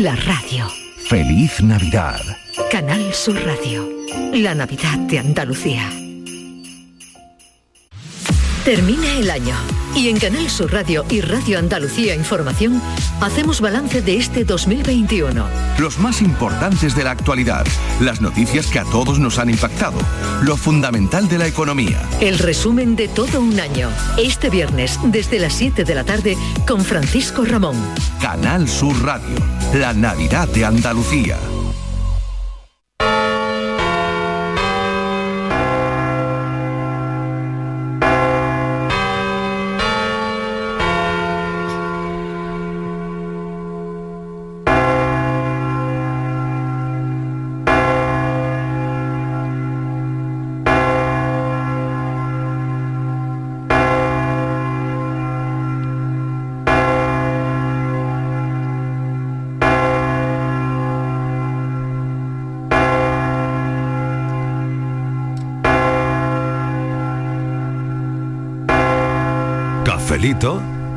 La radio. Feliz Navidad. Canal Sur Radio. La Navidad de Andalucía. Termina el año y en Canal Sur Radio y Radio Andalucía Información hacemos balance de este 2021. Los más importantes de la actualidad, las noticias que a todos nos han impactado, lo fundamental de la economía. El resumen de todo un año. Este viernes desde las 7 de la tarde con Francisco Ramón. Canal Sur Radio, la Navidad de Andalucía.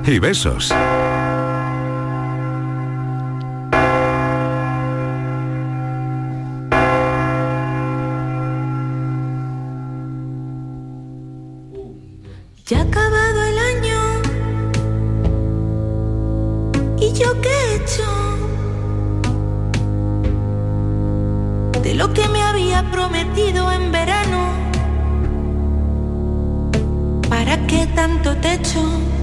Y besos. Ya ha acabado el año y yo qué he hecho de lo que me había prometido en verano. ¿Para qué tanto techo?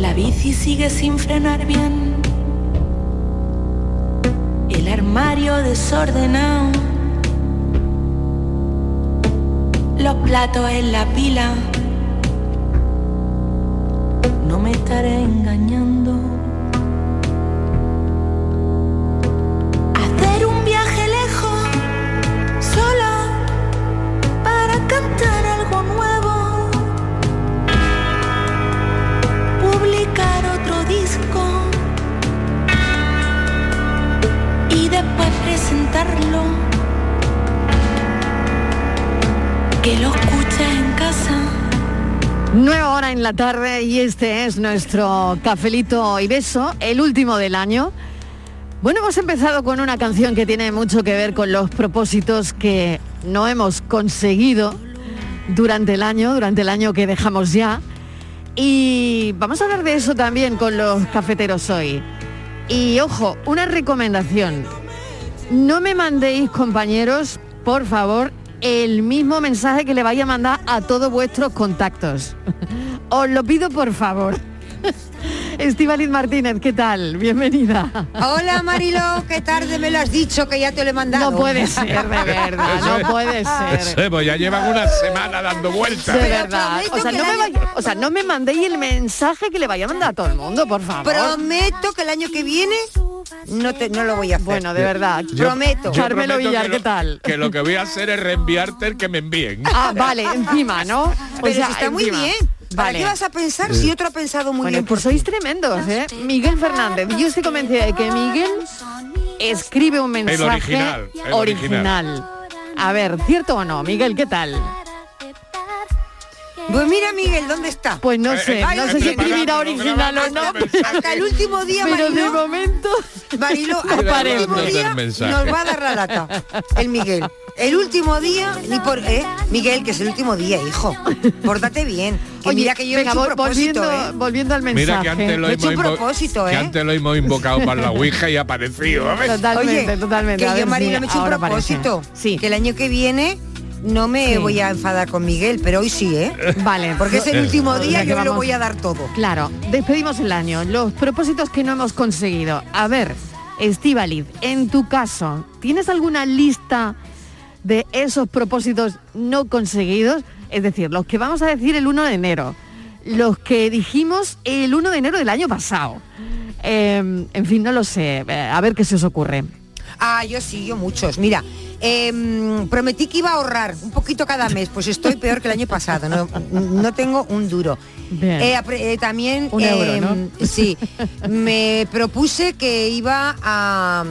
La bici sigue sin frenar bien. El armario desordenado. Los platos en la pila. No me estaré engañando. Presentarlo. Que lo escuches en casa. Nueva hora en la tarde y este es nuestro cafelito y beso, el último del año. Bueno, hemos empezado con una canción que tiene mucho que ver con los propósitos que no hemos conseguido durante el año, durante el año que dejamos ya. Y vamos a hablar de eso también con los cafeteros hoy. Y ojo, una recomendación. No me mandéis, compañeros, por favor, el mismo mensaje que le vaya a mandar a todos vuestros contactos. Os lo pido por favor. Estivaliz Martínez, ¿qué tal? Bienvenida. Hola Marilo, qué tarde me lo has dicho que ya te lo he mandado. No puede ser, de verdad, no puede ser. pues ya llevan una semana dando vueltas. De verdad. O sea, no me vaya- o sea, no me mandéis el mensaje que le vaya a mandar a todo el mundo, por favor. Prometo que el año que viene no te no lo voy a hacer. Bueno, de verdad. Prometo. Yo Carmelo prometo Villar, que ¿qué tal? Que lo que voy a hacer es reenviarte el que me envíen. Ah, vale, encima, ¿no? O Pero sea, si está muy bien. ¿Para Vale. qué vas a pensar si otro ha pensado muy Bueno, bien? pues sois tremendos, ¿eh? Miguel Fernández. Yo estoy convencida de que Miguel escribe un mensaje original, el original. A ver, ¿cierto o no? Miguel, ¿qué tal? Pues mira, Miguel, ¿dónde está? Pues no sé, Ay, no sé si escribirá original o no. Hasta el último día, Pero de momento Marilo, hasta el último día nos va a dar la lata. El Miguel. El último día, ni por... ¿eh? Miguel, que es el último día, hijo. Pórtate bien. Que mira que yo he hecho un propósito, volviendo, ¿eh? volviendo al mensaje. Mira que antes lo He hecho hemos, un invo- propósito, que ¿eh? antes lo hemos invocado para la Ouija y ha aparecido. ¿ves? Totalmente, Oye, totalmente. que yo, Marilo, me he hecho un propósito. Sí. Que el año que viene no me Sí. voy a enfadar con Miguel, pero hoy sí, ¿eh? Vale. Porque es el último O sea día que yo lo vamos- voy a dar todo. Claro, despedimos el año. Los propósitos que no hemos conseguido. A ver, Estíbaliz, en tu caso, ¿tienes alguna lista de esos propósitos no conseguidos? Es decir, los que vamos a decir el 1 de enero, los que dijimos el 1 de enero del año pasado. Eh, en fin, no lo sé. Eh, A ver qué se os ocurre. Ah, yo sí, yo muchos. Mira, em, prometí que iba a ahorrar un poquito cada mes, pues estoy peor que el año pasado, no, no tengo un duro. Eh, eh, también, Un euro, em, ¿no? sí, me propuse que iba a,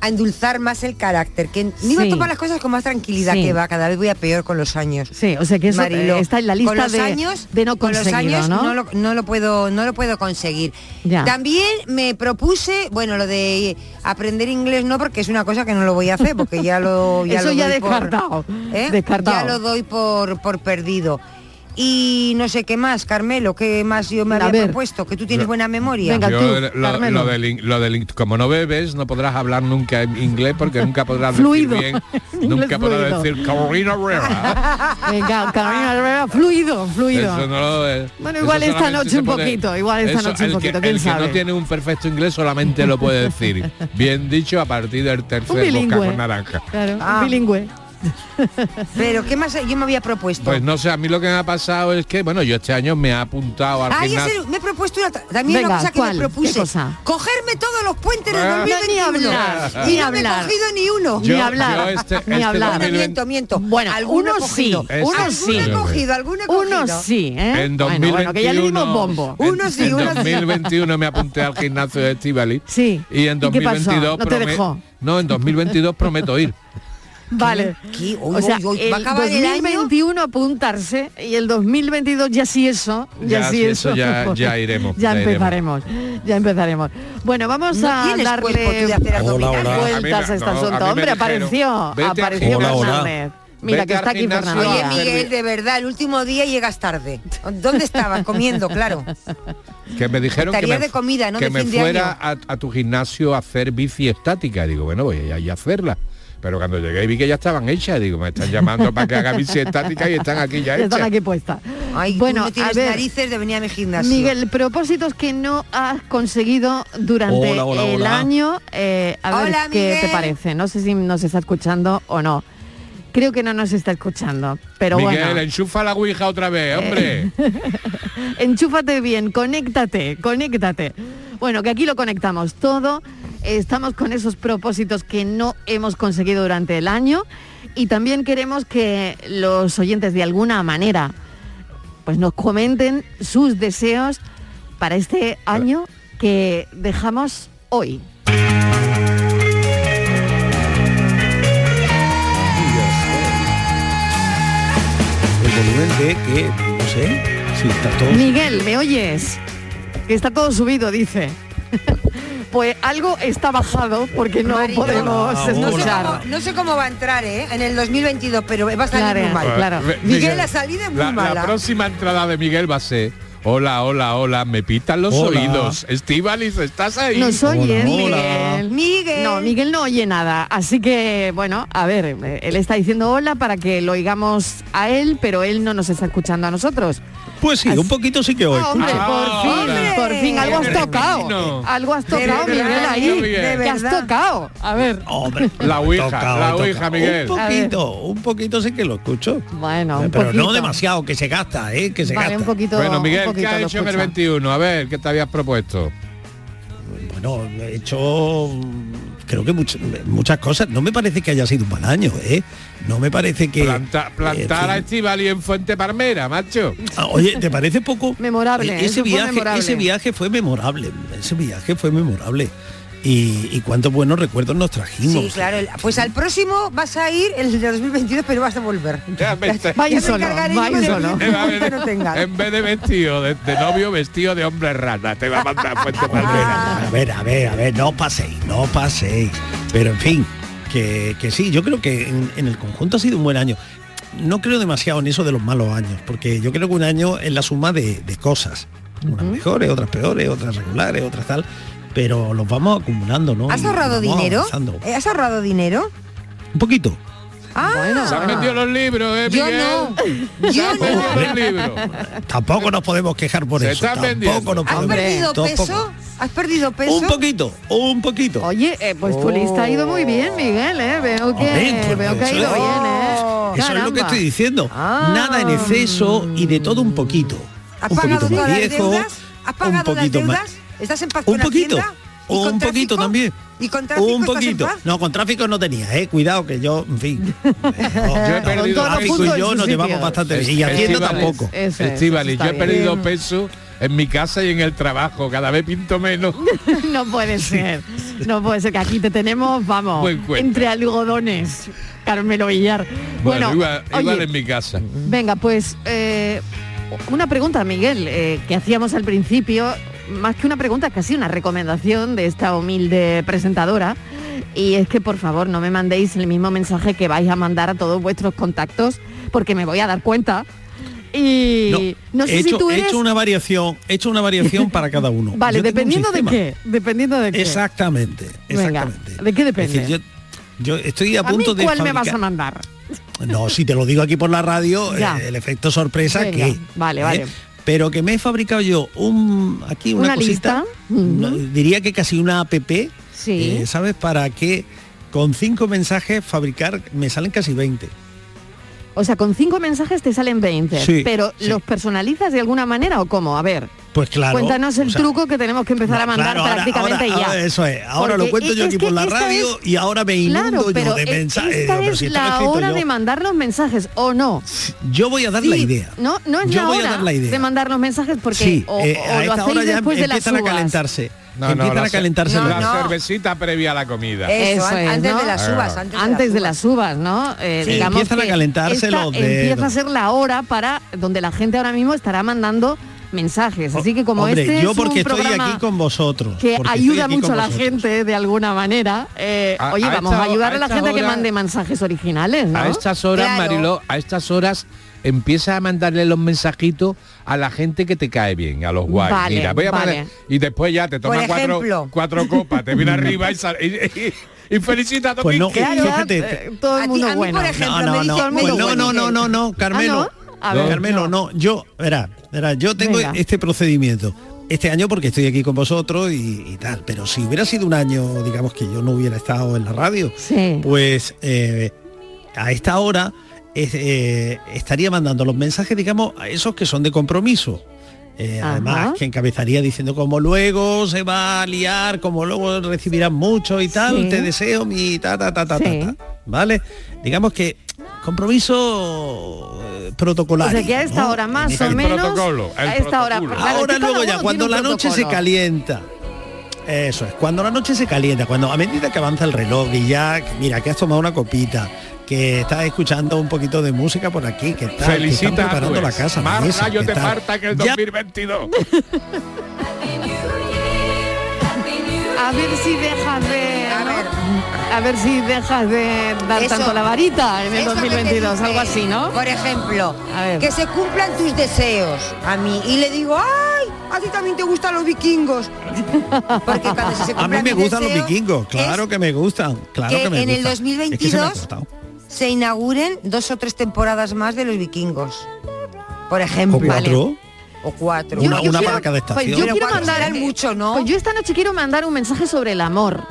a endulzar más el carácter, que me iba Sí. a tomar las cosas con más tranquilidad, Sí. que va, cada vez voy a peor con los años. Sí, o sea que eso Mariló. eh, está en la lista con los de, años, de no con los años ¿no? lo, no lo puedo no lo puedo conseguir. Ya. También me propuse, bueno, lo de aprender inglés no porque es una cosa que no lo voy a hacer porque ya lo ya Eso lo ya doy por- descartado, ¿eh? descartado. Ya lo doy por por perdido. Y no sé qué más, Carmelo, qué más yo me A había ver. propuesto, que tú tienes buena memoria. Venga, Yo, tú, lo, Carmelo. lo del, in- lo del in- como no bebes, no podrás hablar nunca en inglés porque nunca podrás Fluido. decir bien, nunca podrás fluido. decir Carolina Herrera. Venga, Carolina Herrera, fluido, fluido. Eso no lo es. Bueno, Eso igual esta noche un puede- poquito, igual esta eso, noche un el que- poquito, quién el que no tiene un perfecto inglés solamente lo puede decir. Bien dicho a partir del tercer boca bilingüe. con naranja. Claro, Ah. un bilingüe. Pero qué más yo me había propuesto. Pues no sé, a mí lo que me ha pasado es que, bueno, yo este año me he apuntado al Ah, ya gimnasio. sé, me he propuesto una, también Venga, una cosa que ¿cuál? me propuse. ¿Qué cosa? Cogerme todos los puentes de Ah. 2021. Ni hablar, y ni no me he cogido ni uno. Yo- ni hablar, yo este- ni este hablar. Bueno, 2020 miento, miento. Bueno, Alguno he uno sí. Este- uno Alguno sí. he cogido, alguno he cogido. Uno sí, ¿eh? En Bueno, bueno, que ya le dimos 2021 bombo. en- Uno sí, en uno sí. 2021 me apunté al gimnasio de Estivali. Sí. Y en ¿Y qué pasó? 2022 ¿No te dejó? No, en 2022 prometo ir. Vale. ¿Qué? Uy, o sea, uy, uy, el va a acabar el año. 2021 apuntarse y el 2022 ya sí eso, ya, Ya sí eso. eso, ya- ya iremos, Ya, ya empezaremos, ya empezaremos. Bueno, vamos ¿No a darle de hacer hola. vueltas A mí a me- no, a mí asunto. Hombre, dijeron, apareció, apareció. Fernández. Mira Vete que está aquí Fernández. Oye, Miguel, de verdad, el último día llegas tarde. ¿Dónde estabas? Comiendo, claro. Que me dijeron que me, de comida, ¿no? que De me fin de fuera a, a tu gimnasio a hacer bici estática. Digo, bueno, voy a ir a hacerla. Pero cuando llegué vi que ya estaban hechas. Digo, me están llamando para que haga bici estática y están aquí ya Ya están hechas. aquí puestas. Ay, bueno, tú no tienes a ver, narices de venir a mi gimnasio. Miguel, propósitos que no has conseguido durante Hola, hola, el hola. año. eh, a ver qué te parece. No sé si nos está escuchando o no. Creo que no nos está escuchando, pero Miguel, bueno. enchufa la ouija otra vez, hombre. Enchúfate bien, conéctate, conéctate. Bueno, que aquí lo conectamos todo. Estamos con esos propósitos que no hemos conseguido durante el año y también queremos que los oyentes de alguna manera pues nos comenten sus deseos para este año que dejamos hoy. El volumen de que, no sé, si está todo... Miguel, ¿me oyes? Que está todo subido, dice. pues algo está bajado porque no podemos Ah, no, sé escuchar. cómo, no sé cómo va a entrar, ¿eh? En el 2022, pero va a salir Claro, muy mal. claro. Miguel, la salida es muy la, la mala. próxima entrada de Miguel va a ser Hola, hola, hola, me pitan los Hola. oídos. Estivalis, ¿estás ahí? Nos oye. Miguel. Miguel. No, Miguel no oye nada. Así que, bueno, a ver, eh, él está diciendo hola para que lo oigamos a él, pero él no nos está escuchando a nosotros. Pues sí, un poquito sí que hoy. Ah, hombre, por fin, por fin, algo has tocado. Algo has De tocado, verdad, Miguel, ahí. Miguel. ¿Qué has tocado? A ver. Hombre, La ouija, tocado, la ouija, Miguel. Un poquito, un poquito sí que lo escucho. Bueno, un Pero poquito. no demasiado, que se gasta, ¿eh? Que se Vale, gasta. un poquito. Bueno, un Miguel, ¿qué poquito has lo hecho en el escucha. 21? A ver, ¿qué te habías propuesto? Bueno, he hecho creo que much- muchas cosas. No me parece que haya sido un mal año, ¿eh? No me parece que... Planta- plantar en a. Estivali en Fuente Palmera, macho. Ah, Oye, ¿te parece poco? Memorable, Eh, eso Ese viaje, memorable. ese viaje fue memorable. Ese viaje fue memorable. Y, y cuántos buenos recuerdos nos trajimos. Sí, claro. Pues al próximo vas a ir el de 2022, pero vas a volver. Ya me está- Va a ir Ya me solo, encargaré va a yo ir de solo. Eh, no tengas. en vez de vestido de, de novio, vestido de hombre rana. Te va a mandar a Fuente Palmera. A ver, a ver, a ver, no paséis, no paséis. Pero en fin, que, que sí, yo creo que en, en el conjunto ha sido un buen año. No creo demasiado en eso de los malos años, porque yo creo que un año es la suma de, de cosas. Unas mejores, otras peores, otras regulares, otras tal. Pero los vamos acumulando, ¿no? ¿Has ahorrado dinero? avanzando. Eh, ¿Has ahorrado dinero? Un poquito. Ah, Se han vendido los libros, ¿eh, yo Miguel? no. Se Yo han vendido no. los libros. Tampoco nos podemos quejar por Se eso. están vendiendo. Tampoco nos ¿Has podemos perdido tampoco. peso? ¿Has perdido peso? Un poquito, un poquito. Oye, eh, pues tu lista ha ido muy bien, Miguel, ¿eh? Veo que, Hombre, pues veo que ha ido es- bien, ¿eh? Eso es lo que Caramba. estoy diciendo. Ah. Nada en exceso y de todo un poquito. ¿Has un pagado poquito más las viejo, deudas? ¿Has un pagado las poquito deudas? más. ¿Estás en paz Un poquito. Un poquito también. ¿Y con tráfico Un estás en poquito. paz? No, con tráfico no tenía, eh. Cuidado que yo, en fin. Yo he perdido tráfico y yo nos llevamos bastante bien. Y Hacienda tampoco. Es, yo he perdido bien. peso en mi casa y en el trabajo. Cada vez pinto menos. no puede ser. No puede ser que aquí te tenemos, vamos, entre algodones. Carmelo Villar. Bueno, Bueno, igual, igual oye, en mi casa. venga, pues eh, una pregunta, Miguel, eh, que hacíamos al principio, más que una pregunta, casi una recomendación de esta humilde presentadora. Y es que por favor no me mandéis el mismo mensaje que vais a mandar a todos vuestros contactos, porque me voy a dar cuenta. Y no, sé he, si tú he eres. hecho una variación, he hecho una variación para cada uno. Vale, Yo dependiendo de qué. Dependiendo de qué. Exactamente, Venga, exactamente. ¿de qué Es depende? decir, yo, yo estoy a ¿A mí punto de cuál me vas a mandar? No, si te lo digo aquí por la radio, eh, el efecto sorpresa Venga, que. vale, vale. Pero que me he fabricado yo un aquí una, Una cosita, lista. una- diría que casi una app, Sí. eh, ¿sabes? Para que con cinco mensajes fabricar me salen casi 20. O sea, con cinco mensajes te salen 20. Sí, pero sí. ¿los personalizas de alguna manera o cómo? A ver, Pues claro. cuéntanos el o sea, truco que tenemos que empezar no, a mandar claro, ahora- prácticamente ahora- ya. ahora eso es. Ahora lo cuento yo aquí por la radio es- y ahora me inundo Claro, pero yo de mensajes. esta Pero es si lo he la hora yo. de mandar los mensajes, ¿o no? Yo voy a dar Sí, la idea. No, no es Yo la voy a dar la idea. de mandar los mensajes porque sí, o, eh, o a lo esta hacéis hora ya después de las empiezan a calentarse. No, empiezan no, a la, calentarse la no. cervecita previa a la comida. Eso, Eso an- es, antes ¿no? de las uvas. Antes, antes de uvas. las uvas, ¿no? Eh, Sí, digamos empiezan a calentarse los Empieza a ser la hora para donde la gente ahora mismo estará mandando mensajes. Así que como Hombre, este yo es porque un estoy programa aquí con vosotros. que ayuda mucho a la gente de alguna manera, eh, A- oye, a vamos esta a ayudar a la gente a que mande mensajes originales, ¿no? A estas horas, Claro. Mariló, a estas horas empieza a mandarle los mensajitos a la gente que te cae bien, a los guays. Vale, Mira, voy a vale. mandar- y después ya te toma Por cuatro, copas, te viene arriba y, sal- y, y- y felicita a Pues no, Kiki. Claro, fíjate, eh, todo A el ti- mundo a mí, bueno. por ejemplo, No, me no, dice- no, pues dice no, no, no, no, no, Carmelo. Ah, ¿no? A ver, Carmelo, no. Yo, verá, verá, yo tengo Venga. este procedimiento. Este año porque estoy aquí con vosotros y, y tal, pero si hubiera sido un año, digamos que yo no hubiera estado en la radio, Sí. pues eh, a esta hora es- eh, estaría mandando los mensajes, digamos, a esos que son de compromiso. Eh, además, que encabezaría diciendo como luego se va a liar, como luego recibirán mucho y tal, Sí. te deseo mi ta ta ta ta, ta, Sí. ta, ¿vale? Digamos que compromiso eh, O protocolario. sea que a esta ¿no? hora más o menos protocolo, el a esta hora protocolo. claro, Ahora luego ya cuando la noche se calienta. Eso es, cuando la noche se calienta, cuando a medida que avanza el reloj y ya, mira, que has tomado una copita, que estás escuchando un poquito de música por aquí, que están tu preparando la casa. la Más mesa, que te tal. parta que el Ya 2022. A ver si dejas de A ver. a ver si dejas de dar Eso- tanto la varita en el Eso que te 2022, dice, algo así, ¿no? Por ejemplo, A ver. que se cumplan tus deseos a mí. Y le digo, ¡ay! A ti también te gustan los vikingos. Porque cuando se A mí me gustan los vikingos, claro es que me gustan, claro que que, me en el gustan. Es que se me ha 2022 cortado. se inauguren dos o tres temporadas más de los vikingos. Por ejemplo. ¿O cuatro? o cuatro. Una- una quiero- para cada pues estación. yo Pero quiero mandar mucho, ¿no? Pues yo esta noche quiero mandar un mensaje sobre el amor.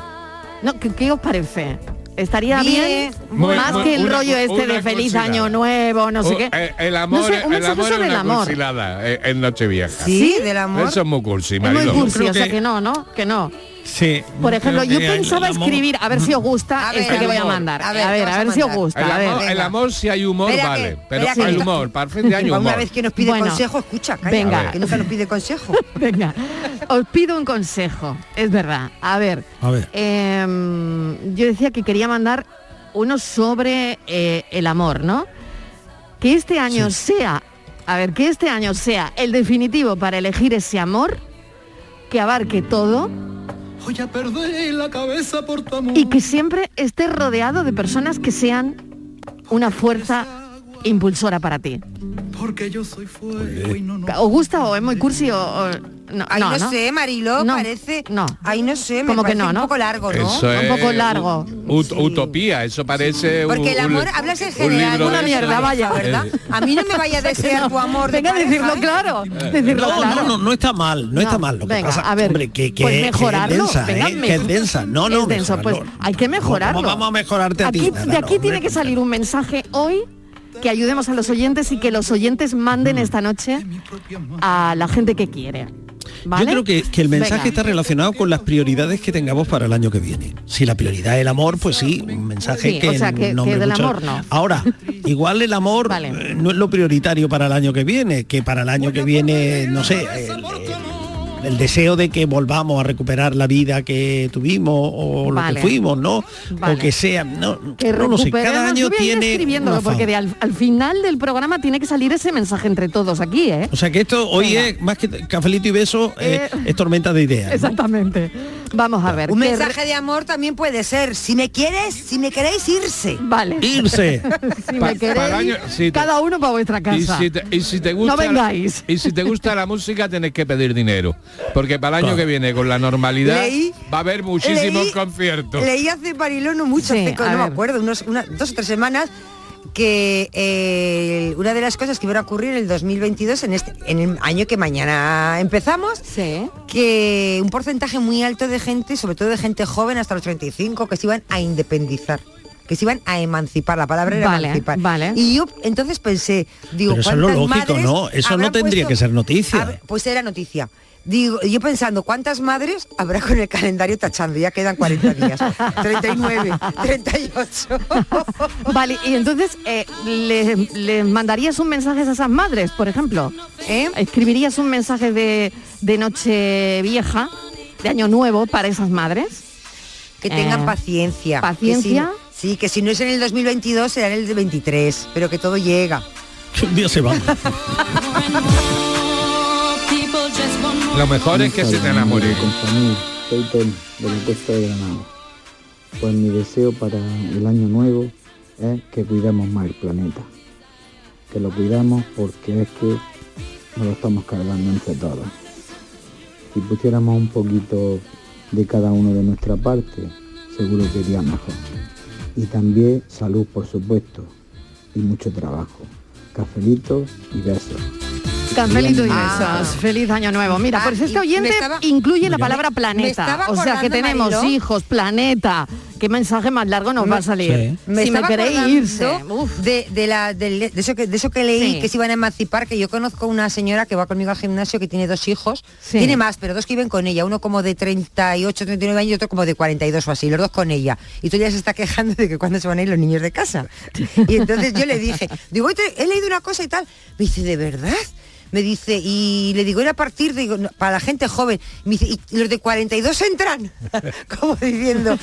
No, ¿qué, qué os parece? ¿Estaría bien? Bien. Muy- Más muy- que el una- rollo este una de feliz cursilada. año nuevo, no sé qué. eh, El amor, No sé, un el mensaje amor es sobre el amor. cursilada en Nochevieja. Sí, del amor. Eso es muy cursi, Es muy marido. cursi, o sea que- que no, ¿no? Que no. Sí. Por ejemplo, yo el pensaba escribir, a ver si os gusta ver, este que el voy a amor. mandar. A A ver, ver, ¿qué a ver, a si os gusta. El a ver. amor, el si hay humor, Espera que- vale. pero espera que- el humor, para frente hay Una humor. vez que nos pide Bueno. consejo, escucha, calla, Venga. que nunca nos pide consejo. Venga, os pido un consejo, es verdad. A ver, A ver. em, yo decía que quería mandar uno sobre eh, el amor, ¿no? Que este año sea, a ver, que este año sea el definitivo para elegir ese amor que abarque todo Voy a perder la cabeza por tu amor. y que siempre esté rodeado de personas que sean una fuerza impulsora para ti. Porque yo soy fuego y no, no. ¿Os gusta o es muy cursi o, o- no? Ay, no, no, sé, Marilo, No, parece. no. Ay, no sé, me Como que parece no, un ¿no? poco largo, ¿no? Eso es Un poco largo. ut- Utopía, eso parece un- Porque el un- amor, hablas en un general, libro Una de mierda, esos. vaya. ¿verdad? A mí no me vaya a desear tu amor de Venga pareja, decirlo ¿eh? claro. Decirlo No, claro. no, no, no está mal, no, está No, mal. Lo que venga, pasa, a ver, hombre, que, que, pues que mejorarlo, es densa, venga, ¿eh? me- que es densa. No, no, es denso, pues hay que mejorarlo. ¿Cómo vamos a mejorarte a ti? De no, aquí tiene que salir un mensaje hoy que ayudemos a los oyentes y que los oyentes Mm. manden esta noche a la gente que quiere. ¿vale? Yo creo que, que el mensaje Venga. está relacionado con las prioridades que tengamos para el año que viene. Si la prioridad es el amor, pues sí, un mensaje Sí, que, o sea, que- nombre que del mucho- amor no. Ahora, igual el amor eh, no es lo prioritario para el año que viene, que para el año que viene, no sé, el, el- el deseo de que volvamos a recuperar la vida que tuvimos o lo Vale. que fuimos, ¿no? Vale. O que sea, no, Que no lo sé, cada año tiene escribiéndolo una porque de al, al final del programa tiene que salir ese mensaje entre todos aquí, ¿eh? O sea que esto hoy es más que cafelito y beso, eh, es tormenta de ideas. ¿no? Exactamente. Vamos a ver. Un mensaje de amor también puede ser, si me quieres, si me queréis, irse. Vale. Irse. si Pa- me queréis, para el año- sí, te- cada uno para vuestra Y casa. si, te, y si te gusta No vengáis. y si te gusta la música tenés que pedir dinero porque para el año que viene con la normalidad Leí- va a haber muchísimos leí- conciertos Leí hace Mariló no mucho, Sí, hace no me acuerdo, unos, una- dos o tres semanas, que eh, una de las cosas que iban a ocurrir en el 2022, en, este, en el año que mañana empezamos, Sí. que un porcentaje muy alto de gente, sobre todo de gente joven hasta los 35, que se iban a independizar que se iban a emancipar, la palabra era Vale, emancipar. vale. Y yo entonces pensé, digo, Pero eso es lo ¿cuántas lógico, ¿no? Eso no tendría puesto- que ser noticia. Hab- Pues era noticia. Digo, yo pensando, ¿cuántas madres habrá con el calendario tachando? Ya quedan 40 días. 39, 38. Vale, y entonces eh, le, le mandarías un mensaje a esas madres, por ejemplo. ¿Eh? ¿Escribirías un mensaje de, de noche vieja, de año nuevo para esas madres? Que tengan Eh, paciencia. ¿Paciencia? Que si- sí, que si no es en el 2022 será en el 23, pero que todo llega. Un día se va. Lo mejor es que se te enamore soy Tony, de la Costa de Granada. Pues mi deseo para el año nuevo es que cuidemos más el planeta. Que lo cuidamos porque es que nos lo estamos cargando entre todos. Si pusiéramos un poquito de cada uno de nuestra parte, seguro que iría mejor. Y también salud, por supuesto, y mucho trabajo. Cafelitos y besos. Cafelito y Ah. besos. Feliz año nuevo. Mira, Ah, pues este oyente estaba- incluye la palabra planeta. O sea que tenemos hijos, planeta. ¿Qué mensaje más largo nos va a salir? Sí. Me si me queréis irse. De, de la, de eso que, de eso que leí, Sí. que se iban a emancipar, que yo conozco una señora que va conmigo al gimnasio que tiene dos hijos, Sí. tiene más, pero dos que viven con ella, uno como de 38, 39 años y otro como de 42 o así, los dos con ella. Y tú ya se está quejando de que cuándo se van a ir los niños de casa. Y entonces yo le dije, digo, "Oye, he leído una cosa y tal. Me dice, ¿de verdad? Me dice, y le digo, era a partir de, digo, "No, para la gente joven. Me dice, ¿y los de 42 entran? Como diciendo,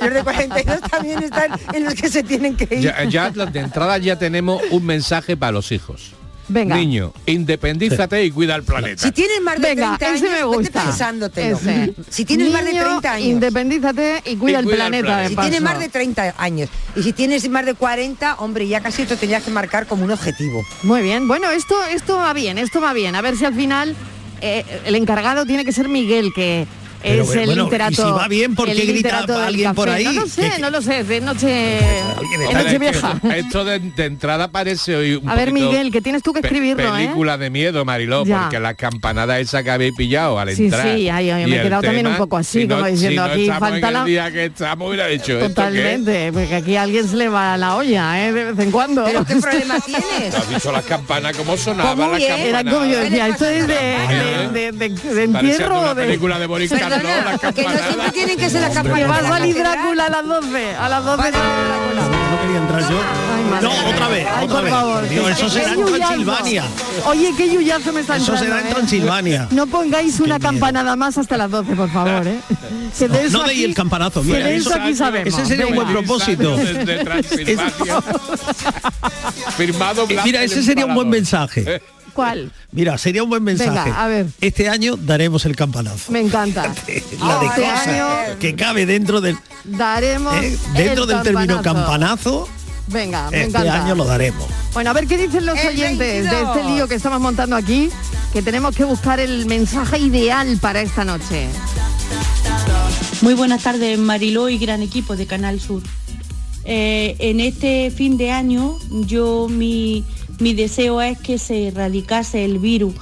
los de 42 también están en los que se tienen que ir. ya, ya de entrada ya tenemos un mensaje para los hijos Venga. niño independízate y cuida el planeta Si tienes más de Venga, 30 años, me vete gusta. pensándotelo. Ese. Si tienes más de Niño, 30 años. Independízate y cuida, Y el, cuida el planeta. de Si tienes más de 30 años y si tienes más de 40, hombre, ya casi te tendrías que marcar como un objetivo. Muy bien, bueno, esto, esto va bien, esto va bien. A ver si al final eh, el encargado tiene que ser Miguel, que Pero es el bueno, y literato. si va bien, ¿por qué grita alguien por ahí? No lo sé, no lo sé, de noche, en Vale, noche vieja. Esto de, de entrada parece hoy un A ver, Miguel, que tienes tú que pe- escribirlo, ¿eh? película de miedo, Mariló, Ya. porque la campanada esa que habéis pillado al Sí, entrar. sí, ay, ay, me y he quedado también un tema, poco así, si no- como diciendo, si no aquí falta la- día que estamos, hubiera dicho. Totalmente, porque aquí a alguien se le va la olla, ¿eh? De vez en cuando. ¿Pero qué problema tienes? ¿Has visto las campanas cómo sonaban Pues las campanas? Era como yo decía, esto es de, de, de, de- de entierro de... película de Boris Perdona, que no campanadas. siempre tienen que ser las Que campanas. va a salir. Drácula a las 12, a las 12 sale Drácula. No quería entrar yo. no, otra vez, Ay, otra por vez. favor. Digo, eso será en. Transilvania. Oye, qué yuyazo me está Eso entrando, será en ¿eh? Transilvania. No pongáis una campanada más hasta las 12, por favor, ¿eh? Que de eso No deis aquí- el campanazo, que mira, de eso eso- aquí sabemos. ese sería un buen propósito. Desde Transilvania. Firmado Blas Mira, ese sería un buen mensaje. ¿Cuál? Mira, sería un buen mensaje. Venga, a ver. Este año daremos el campanazo. Me encanta. La de Este cosas año que cabe dentro del daremos eh, dentro el del término campanazo. Venga, me Este encanta. año lo daremos. Bueno, a ver qué dicen los El oyentes de 22. este lío que estamos montando aquí, que tenemos que buscar el mensaje ideal para esta noche. Muy buenas tardes, Mariló y gran equipo de Canal Sur. Eh, en este fin de año, yo mi, mi deseo es que se erradicase el virus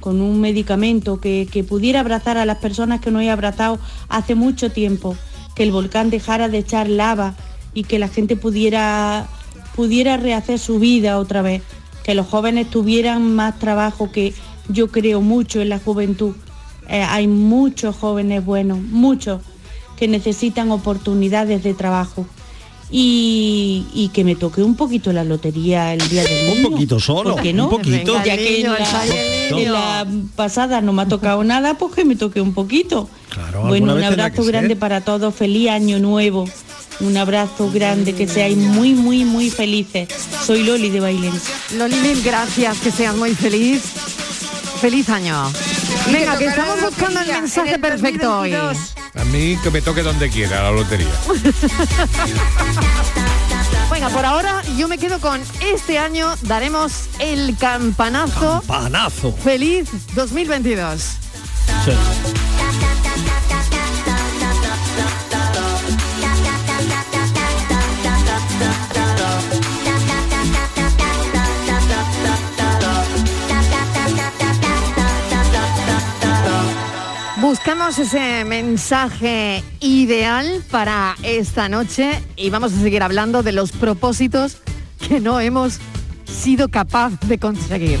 con un medicamento que, que pudiera abrazar a las personas que no he abrazado hace mucho tiempo, que el volcán dejara de echar lava y que la gente pudiera, pudiera rehacer su vida otra vez, que los jóvenes tuvieran más trabajo, que yo creo mucho en la juventud. Eh, hay muchos jóvenes buenos, muchos que necesitan oportunidades de trabajo. Y, y que me toque un poquito la lotería el día del Un niño. poquito solo, ¿Por qué no? un poquito. Ya que en la, en pasada no me ha tocado nada, pues que me toque un poquito. Claro, bueno, un abrazo grande ser. para todos, feliz año nuevo. Un abrazo grande, que seáis muy, muy, muy felices. Soy Loli de Bailén. Loli, mil gracias, que seas muy feliz. Feliz año. Venga, que estamos buscando el mensaje el perfecto hoy. 2022. A mí que me toque donde quiera la lotería. Venga, por ahora yo me quedo con este año daremos el campanazo Panazo. feliz 2022. Sí. Buscamos ese mensaje ideal para esta noche y vamos a seguir hablando de los propósitos que no hemos sido capaz de conseguir.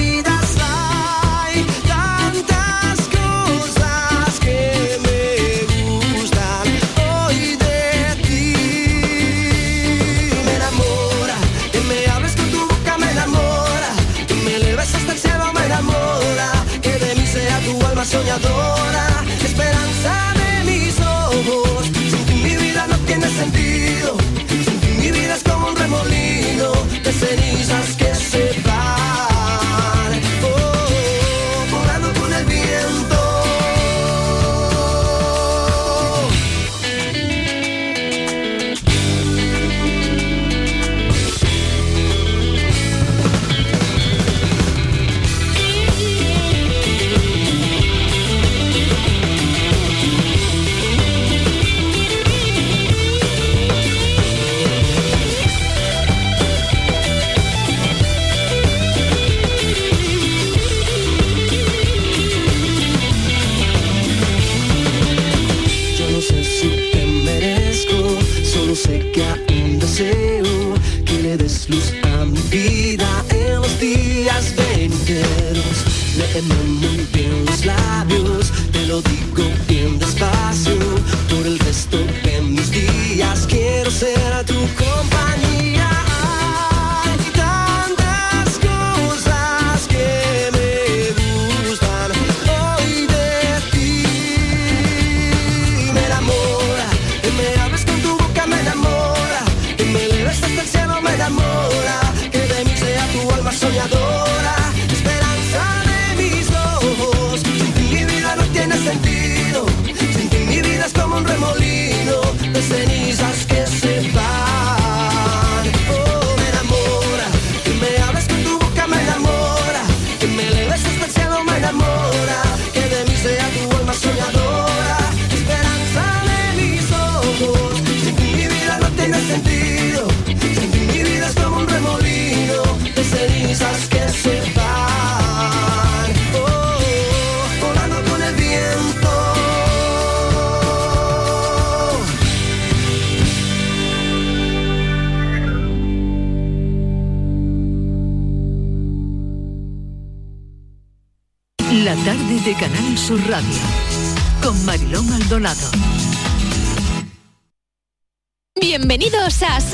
Léeme muy los labios, te lo digo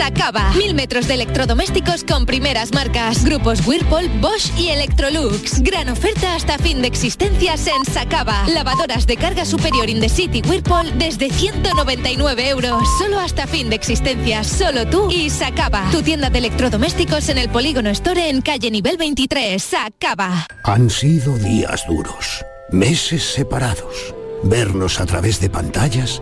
Sacaba. Mil metros de electrodomésticos con primeras marcas. Grupos Whirlpool, Bosch y Electrolux. Gran oferta hasta fin de existencias en Sacaba. Lavadoras de carga superior in the city Whirlpool desde 199 euros. Solo hasta fin de existencias. Solo tú y Sacaba. Tu tienda de electrodomésticos en el Polígono Store en calle nivel 23. Sacaba. Han sido días duros, meses separados, vernos a través de pantallas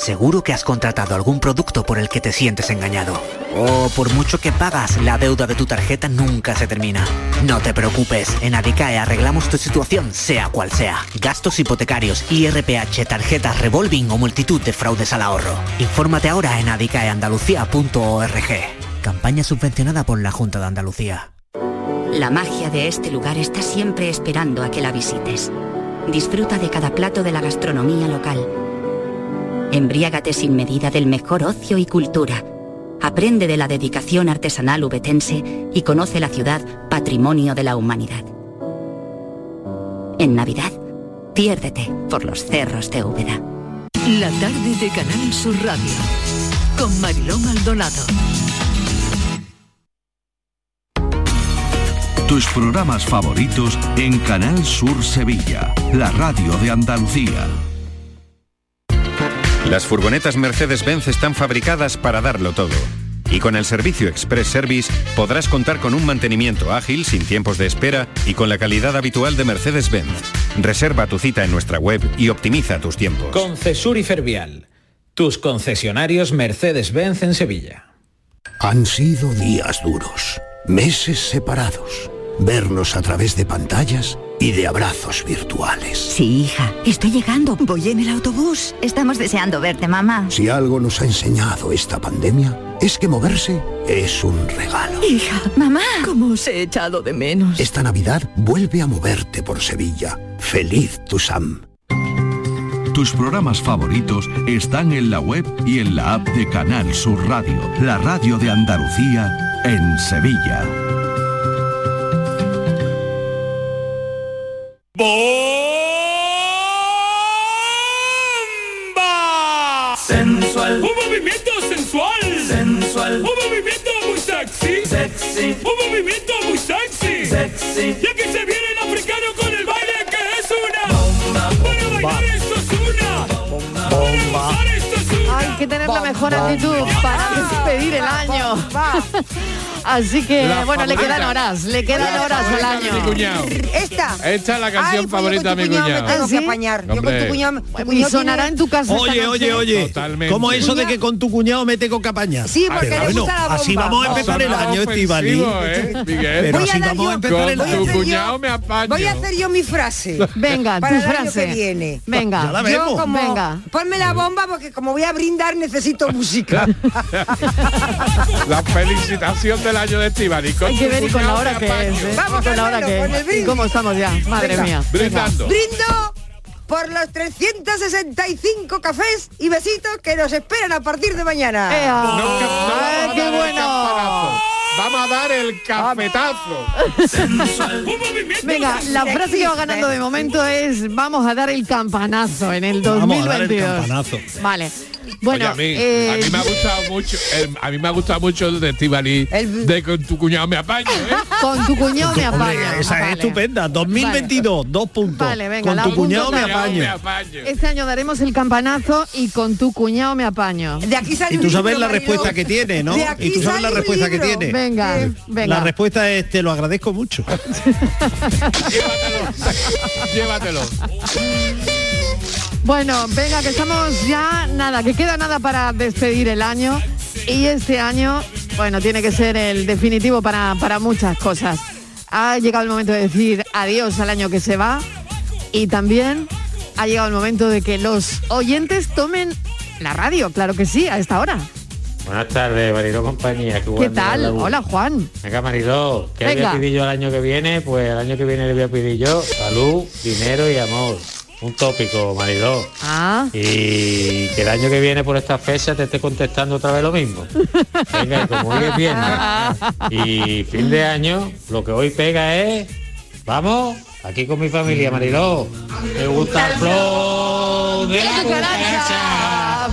Seguro que has contratado algún producto por el que te sientes engañado. O por mucho que pagas, la deuda de tu tarjeta nunca se termina. No te preocupes, en Adicae arreglamos tu situación, sea cual sea. Gastos hipotecarios, IRPH, tarjetas revolving o multitud de fraudes al ahorro. Infórmate ahora en adicaeandalucía.org. Campaña subvencionada por la Junta de Andalucía. La magia de este lugar está siempre esperando a que la visites. Disfruta de cada plato de la gastronomía local. Embriágate sin medida del mejor ocio y cultura. Aprende de la dedicación artesanal ubetense y conoce la ciudad patrimonio de la humanidad. En Navidad, piérdete por los cerros de Úbeda. La tarde de Canal Sur Radio. Con Mariló Maldonado. Tus programas favoritos en Canal Sur Sevilla, la radio de Andalucía. Las furgonetas Mercedes-Benz están fabricadas para darlo todo. Y con el servicio Express Service podrás contar con un mantenimiento ágil, sin tiempos de espera y con la calidad habitual de Mercedes-Benz. Reserva tu cita en nuestra web y optimiza tus tiempos. Concesur y Fervial, tus concesionarios Mercedes-Benz en Sevilla. Han sido días duros, meses separados, vernos a través de pantallas y de abrazos virtuales. Sí, hija, estoy llegando. Voy en el autobús. Estamos deseando verte, mamá. Si algo nos ha enseñado esta pandemia, es que moverse es un regalo. Hija, mamá. ¿Cómo os he echado de menos? Esta Navidad vuelve a moverte por Sevilla. Feliz tu Sam. Tus programas favoritos están en la web y en la app de Canal Sur Radio, la radio de Andalucía en Sevilla. ¡Bomba! Sensual. Un movimiento sensual. Sensual. Un movimiento muy sexy. Sexy. Un movimiento muy sexy. Sexy. Y aquí se que tener la mejor actitud para despedir el año. Así que, La bueno, le quedan horas, le quedan La horas al año. de mi cuñado. Esta. Esta es la canción favorita de mi cuñado. Me tengo ¿Sí? que apañar. Yo con tu cuñado, tu Y cuñado sonará tiene- en tu casa. Oye, oye, oye. Totalmente. Como eso de que con tu cuñado me tengo que apañar. Sí, porque le bueno, así vamos a empezar el año, Estivali. ¿eh? Pero Voy a así vamos yo- a empezar el año. cuñado me apaño. Voy a hacer yo mi frase. Venga, para tu el año frase. que viene. Venga. Ya la Yo vemos. como, Venga. ponme la bomba porque como voy a brindar necesito música. La felicitación del año de Estivali. Hay que ver y con la hora que es. ¿eh? Vamos con la hora que es. ¿Y brindis. cómo estamos ya? Madre Venga. mía. Brindando. Brindo por los 365 cafés y besitos que nos esperan a partir de mañana. ¡Ea! No, no, ¡Ay, vamos a qué dar el bueno! Vamos a dar el cafetazo. Un movimiento Venga, la frase que va ganando de momento es vamos a dar el campanazo en el Vamos a dar el 2022. campanazo. Vale. Bueno, Oye, a, mí, eh, a mí me ha gustado mucho, el- a mí me ha gustado mucho el de Estivali, de con tu cuñado me apaño, ¿eh? Con tu cuñado me Hombre, apaño. esa es estupenda. 2022, dos puntos. Vale, venga, Con tu cuñado me apaño. Este año daremos el campanazo y con tu cuñado me apaño. De aquí Y tú sabes la respuesta que tiene, ¿no? Y tú sabes la respuesta que tiene. Venga, venga. La respuesta es te lo agradezco mucho. Llévatelo. Bueno, venga, que estamos ya, nada, que queda nada para despedir el año. Y este año, bueno, tiene que ser el definitivo para, para muchas cosas. Ha llegado el momento de decir adiós al año que se va. Y también ha llegado el momento de que los oyentes tomen la radio, claro que sí, a esta hora. Buenas tardes, Mariló Compañía. ¿Qué tal? Hola, Juan. Venga, Mariló, ¿qué Venga. voy a pedir yo el año que viene? Pues el año que viene le voy a pedir yo salud, dinero y amor. Un tópico, Mariló. Ah. Y que el año que viene por esta fecha te esté contestando otra vez lo mismo. Venga, y como hoy es viernes y fin de año, lo que hoy pega es, vamos, aquí con mi familia, Mariló. Me gusta el flow de la cucaracha.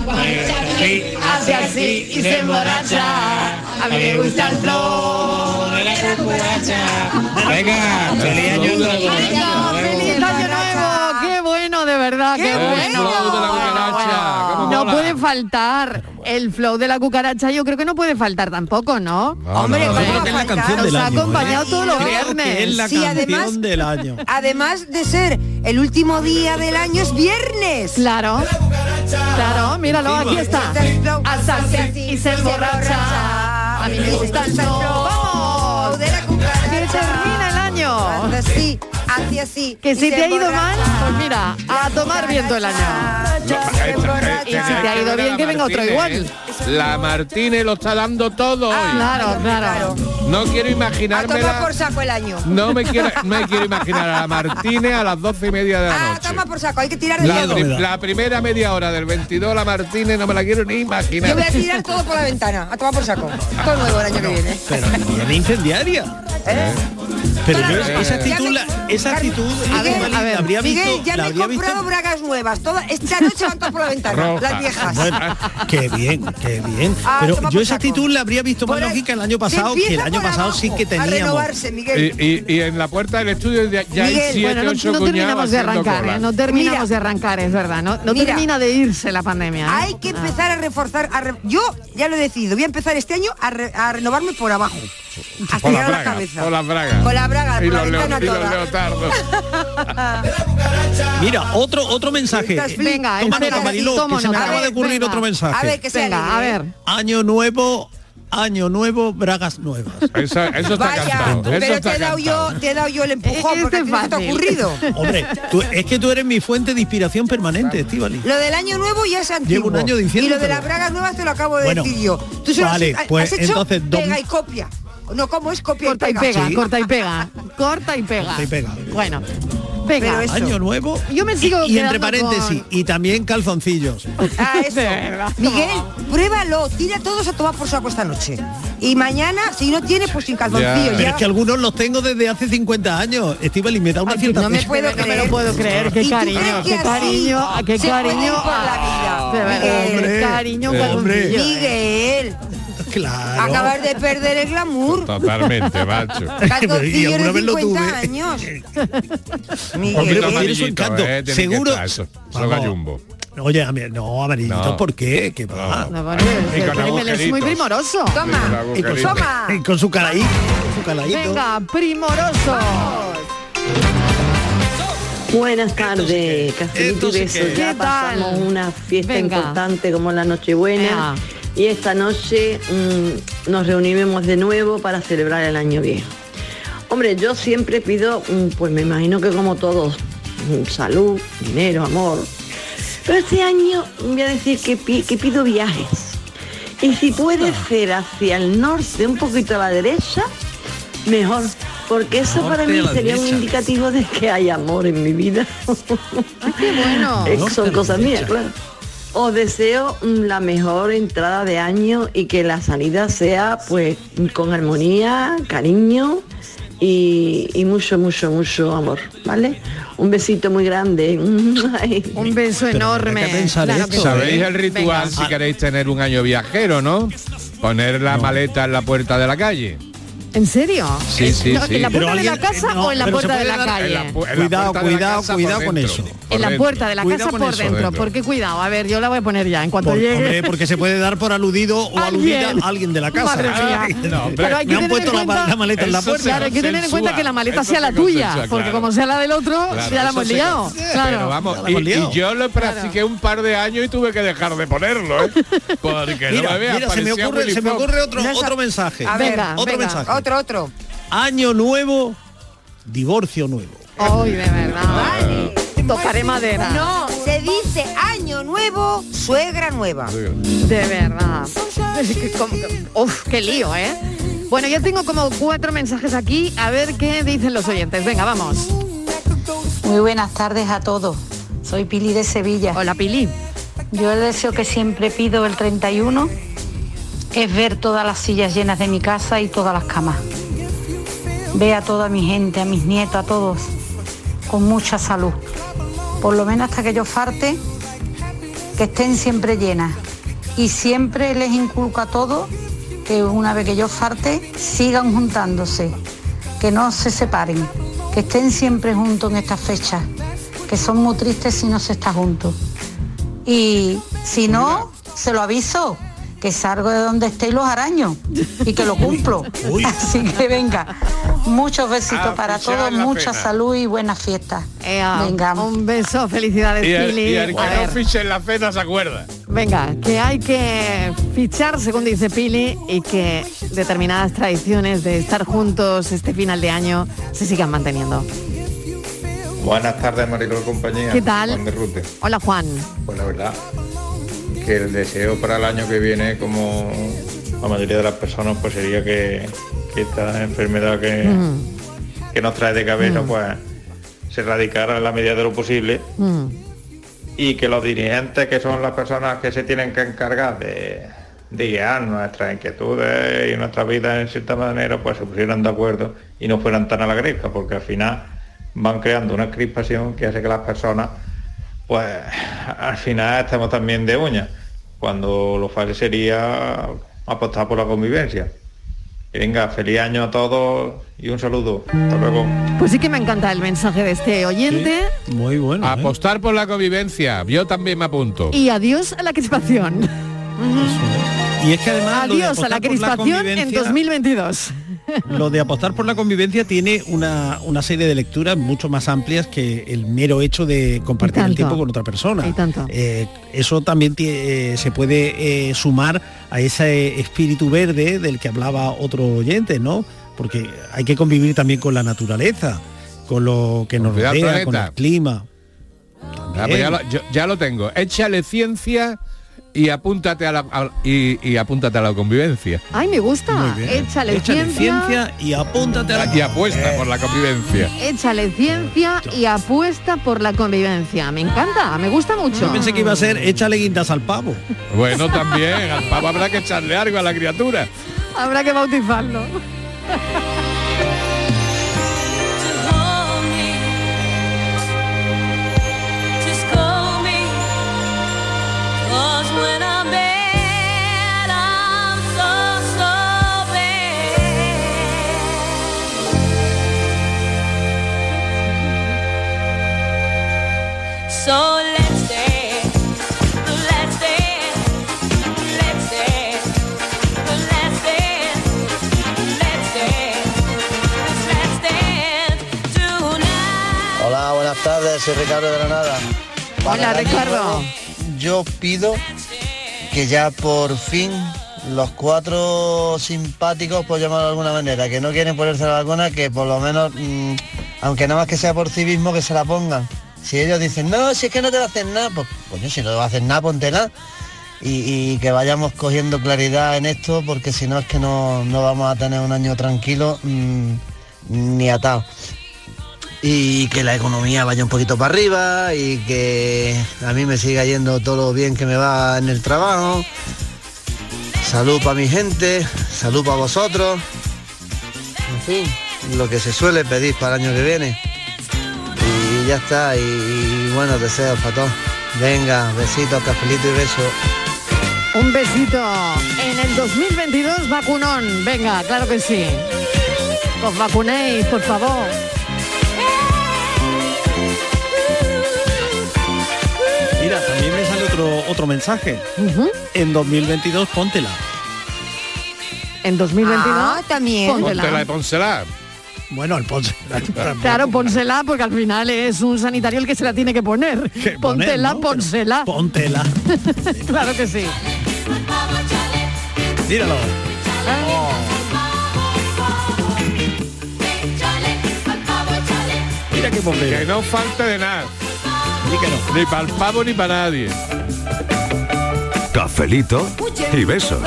Hace así y se emborracha. A mí me gusta el flow de la cucaracha. Venga, feliz año nuevo. ¡Feliz año nuevo! ¡Qué bueno, de verdad! ¡Qué, bueno! No puede faltar el flow de la cucaracha. Yo creo que no puede faltar tampoco, ¿no? Hombre, no, yo creo que es la canción Nos del ha año, ¿eh? acompañado todos los Creo viernes. que es la Sí, canción además- del año. Además de ser el último día del año es viernes. Claro. Claro, míralo, aquí está. Así y se emborracha. A mí me gusta el flow. ¡Vamos! De la cucaracha. Que termina el año. Hace así, así. Que si te ha ido mal, pues mira, a tomar viento el año. Y si te ha ido bien, que venga otro igual. La Martínez lo está dando todo hoy. Claro, claro. No quiero A tomar imaginármela. por saco el año. No me quiero, me quiero imaginar a la Martínez a las doce y media de la Ah, noche. toma por saco, hay que tirar de La, la primera media hora del 22 la Martínez no me la quiero ni imaginar. Yo voy a tirar todo por la ventana, a tomar por saco. Todo nuevo el año que viene. Pero viene incendiaria. ¿Eh? Pero yo Claro, esa actitud, la, esa actitud A ver, Estivali, a ver, la habría Miguel, visto, ya me he habría visto comprado bragas nuevas. Toda, esta noche van todas por la ventana, Roja. las viejas. Bueno, qué bien, qué bien. Ah, Pero yo esa actitud la habría visto más lógica el año pasado, que el año pasado sí abajo, que A teníamos. renovarse, Miguel. Y, y- y en la puerta del estudio ya, ya hay Miguel, siete, Bueno, no, ocho no cuñados terminamos de arrancar. ¿eh? no terminamos Mira. de arrancar, es verdad, no, no Mira. termina de irse la pandemia. ¿eh? Hay que empezar a reforzar. a re- Yo ya lo he decidido. Voy a empezar este año a, re- a renovarme por abajo. Hasta Con las llegar a la bragas, cabeza. con las bragas. Con la braga, y la los, leo- y los leotardos. Mira, otro otro mensaje. Venga, Toma nota, Mariló, que se me acaba de ocurrir otro mensaje. A ver, que Venga, a ver. Año nuevo, año nuevo, bragas nuevas. Eso, eso está Vaya, cantado. Eso pero está te he, dado yo, te he dado yo el empujón porque es te ha ocurrido. Hombre, tú- es que tú eres mi fuente de inspiración permanente, Estivali. Lo del año nuevo ya es antiguo. Llevo un año Y lo de las bragas nuevas te lo acabo de Bueno, decir yo. Tú solo vale, has, pues has hecho entonces, pega y copia. No, ¿cómo es copia Corta y y pega? pega, Sí. corta y pega, corta y pega. Corta y pega. Bueno, venga. Pero eso. Año nuevo. Yo me sigo y, y entre paréntesis, con- y también calzoncillos. Ah, eso. Miguel, pruébalo, tira todos a tomar por saco esta noche. Y mañana, si no tienes, pues sin calzoncillo. Pero ya. es que algunos los tengo desde hace 50 años. Estivali me da una cierta no me puedo No me creer. lo puedo creer, qué ¿Y tú cariño, qué cariño, qué cariño. qué cariño, un hombre. calzoncillo, ¿eh? Miguel, Claro. acabas de perder el glamour. Totalmente, macho. y Calzoncillos alguna de vez lo 50 tuve. años. Miguel, eh, Seguro- eso. Oye, a mí- no, amarillito, No. ¿por qué? ¿Qué va? No, bueno, Y con es muy primoroso. Con Toma, Y con, su, agujeritos. Toma. y con su caraíto, con su caladito. Venga, primoroso. Buenas tardes, sí que- ¿Qué pasamos tal? una fiesta Venga. importante como la Nochebuena y esta noche mm, nos reuniremos de nuevo para celebrar el año viejo. Hombre, yo siempre pido, mm, pues me imagino que como todos, mm, salud, dinero, amor. Pero este año voy a decir que, pi- que pido viajes. Y si puede ser hacia el norte, un poquito a la derecha, mejor. Porque eso para mí sería un indicativo de que hay amor en mi vida. Qué bueno. Son cosas mías, claro. Os deseo mm, la mejor entrada de año y que la salida sea pues con armonía, cariño y, y mucho, mucho, mucho amor, ¿vale? Un besito muy grande. Un beso enorme. Claro que. ¿Sabéis el ritual Venga. si queréis tener un año viajero, no? Poner la maleta en la puerta de la calle. ¿En serio? Sí, sí, No, sí. ¿En la puerta Pero de la casa no, o en la puerta de la dar calle? la Cuidado, cuidado, cuidado con dentro. eso. En la puerta de la Cuidado casa por eso. dentro. Dentro. Porque cuidado, a ver, yo la voy a poner ya en cuanto Por- llegue. hombre, porque se puede dar por aludido o aludida Alguien. a alguien de la casa. Madre mía. Ay, no, Pero hay que me han tener puesto en la, cuenta- la maleta en la puerta. Claro, hay que tener en cuenta que la maleta sea la tuya, porque como sea la del otro, Claro, ya la hemos liado. Claro. Vamos, y, yo lo practiqué un par de años y tuve que dejar de ponerlo, ¿eh? Porque no me mira, se me ocurre, otro, mensaje. A ver, Venga, otro mensaje. Otro, otro. Año nuevo, divorcio nuevo. Ay, de verdad. Tocaré madera. No, se dice año nuevo, suegra nueva. De verdad. Uf, qué lío, ¿eh? Bueno, yo tengo como cuatro mensajes aquí, a ver qué dicen los oyentes. Venga, vamos. Muy buenas tardes a todos. Soy Pili de Sevilla. Hola, Pili. Yo el deseo que siempre pido el 31 es ver todas las sillas llenas de mi casa y todas las camas. Ver a toda mi gente, a mis nietos, a todos, con mucha salud. Por lo menos hasta que yo farte, que estén siempre llenas. Y siempre les inculco a todos que una vez que yo farte, sigan juntándose, que no se separen, que estén siempre juntos en estas fechas, que son muy tristes si no se está juntos. Y si no, se lo aviso, que salgo de donde esté y los araños y que lo cumplo. Así que venga, muchos besitos A para todos, mucha salud y buenas fiestas. Venga. Un beso, felicidades, Y el, Pili. y el que A no fiche en la cena se acuerda. venga, que hay que fichar, según dice Pili, y que determinadas tradiciones de estar juntos este final de año se sigan manteniendo. Buenas tardes, Mariló y compañía. ¿Qué tal? Juan de Rute. Hola, Juan. Pues la verdad que el deseo para el año que viene, como la mayoría de las personas, pues sería que, que esta enfermedad que, Mm, que nos trae de cabeza, Mm. pues se erradicara en la medida de lo posible mm. y que los dirigentes, que son las personas que se tienen que encargar de, de guiar nuestras inquietudes y nuestra vida en cierta manera, pues se pusieran de acuerdo y no fueran tan a la gresca, porque al final van creando una crispación que hace que las personas, pues al final estemos también de uñas, cuando lo fácil sería apostar por la convivencia. Y venga, feliz año a todos y un saludo. Hasta luego. Pues sí que me encanta el mensaje de este oyente. Muy bueno. ¿eh? Apostar por la convivencia. Yo también me apunto. Y adiós a la crispación. Y es que además Adiós a la por la crispación en convivencia- 2022. Lo de apostar por la convivencia tiene una, una serie de lecturas mucho más amplias que el mero hecho de compartir el tiempo con otra persona. Y tanto. Eh, eso también eh, se puede eh, sumar a ese espíritu verde del que hablaba otro oyente, ¿no? Porque hay que convivir también con la naturaleza, con lo que nos rodea, con el clima. Ah, pues ya, lo, yo- ya lo tengo. Échale ciencia y apúntate a la a- y, y apúntate a la convivencia. Ay, me gusta. Muy bien. Échale, Échale ciencia. ciencia y apúntate a la Y apuesta por la convivencia. Échale ciencia y apuesta por la convivencia. Me encanta, me gusta mucho. Yo pensé que iba a ser échale guindas al pavo. Bueno, también, al pavo habrá que echarle algo a la criatura. Habrá que bautizarlo. Hola, buenas tardes, soy Ricardo de Granada. Para Hola, Ricardo. nuevo, Yo pido que ya por fin los cuatro simpáticos, por llamarlo de alguna manera, que no quieren ponerse la vacuna, que por lo menos, mm, aunque nada más que sea por civismo, que se la pongan. Si ellos dicen, no, si es que no te va a hacer nada, pues coño, si no te va a hacer nada, ponte nada. Y, que vayamos cogiendo claridad en esto, porque si no es que no, no vamos a tener un año tranquilo mm, ni atado y que la economía vaya un poquito para arriba y que a mí me siga yendo todo lo bien que me va en el trabajo. Salud para mi gente, salud para vosotros. En fin, lo que se suele pedir para el año que viene. Ya está, y, y buenos deseos para todos. Venga, besitos, cafelito y beso. Un besito. En el 2022 vacunón. Venga, claro que sí. Os vacunéis, por favor. Mira, también me sale otro, otro mensaje. En 2022 póntela. En 2022 Ah, también. póntela. Póntela y pónsela. Bueno, el pónsela. Claro, pónsela porque al final es un sanitario el que se la tiene que poner. Póntela, ¿no? pónsela. Póntela. claro que sí. Míralo. Mira qué bombero. Que no falte de nada. Ni que no. Ni para el pavo ni para nadie. Cafelito y besos.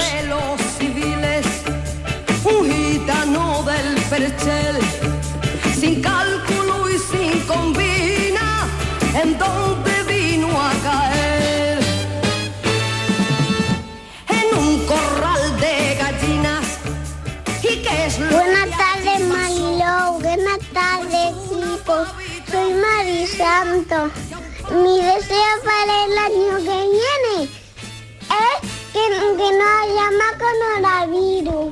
Mi deseo para el año que viene es que, que no haya más coronavirus.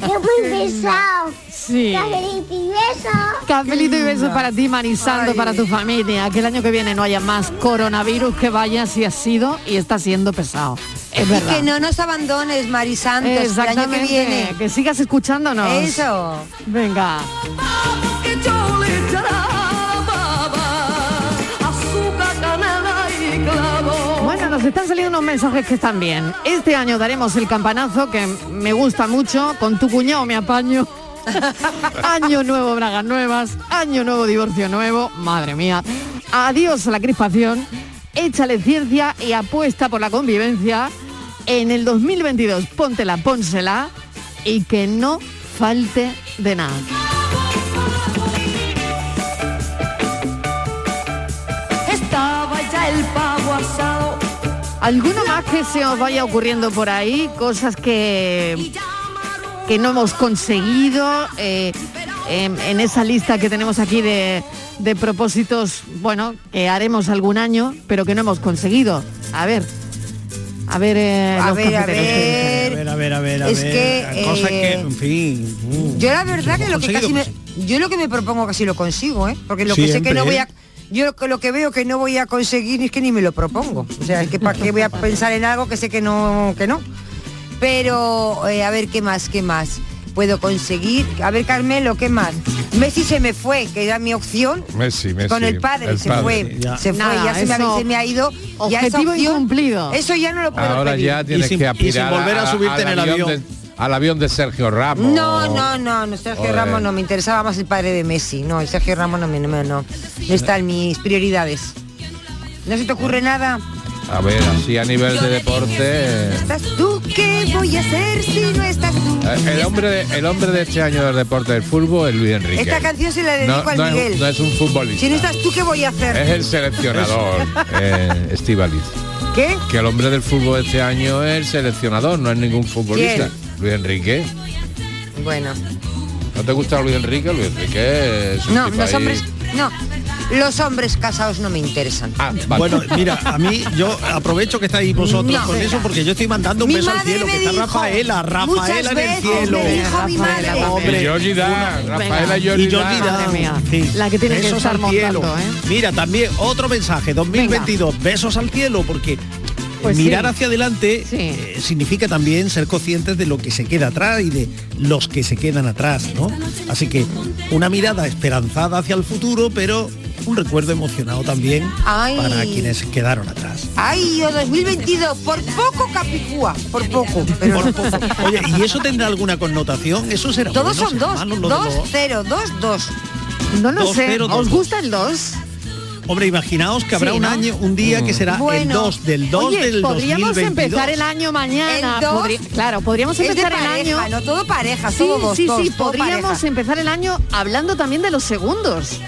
Yo muy pesado. Sí. Cafelito y besos. Cafelito y besos para ti, Marisando, para tu familia. Que el año que viene no haya más coronavirus que vaya si ha sido y está siendo pesado. Es Y verdad. que no nos abandones, Mari Santos, el año que Exactamente. viene. Que sigas escuchándonos. Eso. Venga. Nos están saliendo unos mensajes que están bien. Este año daremos el campanazo que me gusta mucho. Con tu cuñado me apaño. año nuevo, bragas nuevas. Año nuevo, divorcio nuevo. Madre mía. Adiós a la crispación. Échale ciencia y apuesta por la convivencia. En el 2022, póntela, pónsela y que no falte de nada. ¿Alguno más que se os vaya ocurriendo por ahí? Cosas que, que no hemos conseguido eh, en, en esa lista que tenemos aquí de, de propósitos, bueno, que haremos algún año, pero que no hemos conseguido. A ver, a ver, eh, A los ver, a que- A ver, a ver, a ver, a Es ver. que, Cosas eh, que, en fin. mm, Yo la verdad hemos que lo que casi me, yo lo que me propongo casi lo consigo, ¿eh? Porque lo que sé que no voy a yo lo que, lo que veo que no voy a conseguir es que ni me lo propongo. O sea, es que para qué voy a pensar en algo que sé que no que no. Pero eh, a ver qué más, qué más puedo conseguir. A ver, Carmelo, ¿qué más? Messi se me fue, que era mi opción. Messi, Messi. Con el padre, se padre. fue, Ya. se fue, Nada, ya se me, ha- eso- se me ha ido. ya esa Objetivo opción- incumplido. Eso ya no lo puedo Ahora pedir. ya tienes sin- que y sin aspirar volver a subirte en el avión. de- al avión de Sergio Ramos. No, no, no, no, Sergio Joder. Ramos no, me interesaba más el padre de Messi. No, el Sergio Ramos no, me- no, no, no está en mis prioridades. ¿No se te ocurre nada? A ver, así a nivel de deporte. eh, ¿Estás tú? ¿Qué voy a hacer si no estás tú? El hombre, de, el hombre de este año del deporte del fútbol es Luis Enrique. Esta canción se la dedico no, al no es- Miguel. no es un futbolista. Si no estás tú, ¿qué voy a hacer? Es el seleccionador, eh, Estíbaliz. ¿Qué? Que el hombre del fútbol este año es el seleccionador, no es ningún futbolista. Luis Enrique. Bueno, ¿No te gusta Luis Enrique? Luis Enrique es un no, tipo los ahí- hombres, no, los hombres casados no me interesan. Ah, Bueno, mira, a mí yo aprovecho que estáis vosotros No. con eso porque yo estoy mandando un Mi beso al madre cielo, me que está dijo Rafaela, Rafaela muchas en el veces cielo. me dijo mi madre. Hombre, Y Georgie Dan, una- Rafaela y mía, Sí. la que tiene que Besos estar al cielo. montando, ¿eh? Mira, también otro mensaje, 2022, besos al cielo, porque Pues mirar sí. hacia adelante eh, significa también ser conscientes de lo que se queda atrás y de los que se quedan atrás, ¿no? Así que una mirada esperanzada hacia el futuro, pero un recuerdo emocionado también Ay. para quienes quedaron atrás. Ay, yo 2022, por poco capicúa, por poco. Pero Por poco. Oye, ¿y eso tendrá alguna connotación? Eso será Todos bueno, son dos, dos, los- cero, dos, dos. No lo Dos, sé. cero, dos, ¿Os dos. gusta el 2? Hombre, imaginaos que habrá Sí, un ¿no? año, un día que será el Bueno, 2 del 2 oye, del podríamos 2022. empezar el año mañana. El claro, podríamos empezar el año. no todo pareja, sí, todo dos, sí, dos, sí, todo podríamos pareja. empezar el año hablando también de los segundos.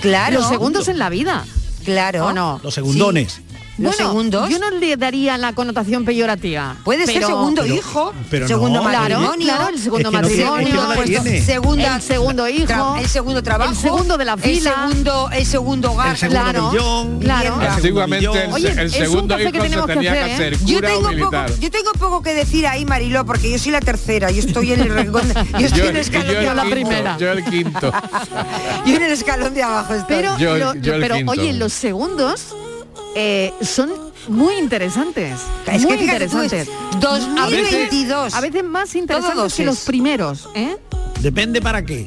Claro. Los segundos en la vida. Claro. ¿O no? Los segundones. Los Bueno, segundos. yo no le daría la connotación peyorativa. Puede ser pero- segundo hijo, pero segundo no, Claro, matrimonio, claro, el segundo Es que no tiene- matrimonio, es que no la pues, segunda, el segundo hijo, el segundo trabajo, el segundo de la fila. el segundo, el segundo hogar, El segundo Claro, millón, claro. Antiguamente el. Oye, el es un segundo café que hijo se tenemos que tenía que hacer, hacer ¿eh? Yo cura o tengo, poco, militar. yo tengo poco que decir ahí, Mariló, porque yo soy la tercera, yo estoy en el rincón, yo estoy Yo- en el escalón yo de abajo. quinto, Yo el quinto. Yo en el escalón de abajo estoy. Pero, Yo el- lo- yo el pero quinto. oye, los segundos eh, son muy interesantes. Es que muy fíjate tú, es interesantes. 2022. A veces más interesantes que los primeros, ¿eh? Depende para qué.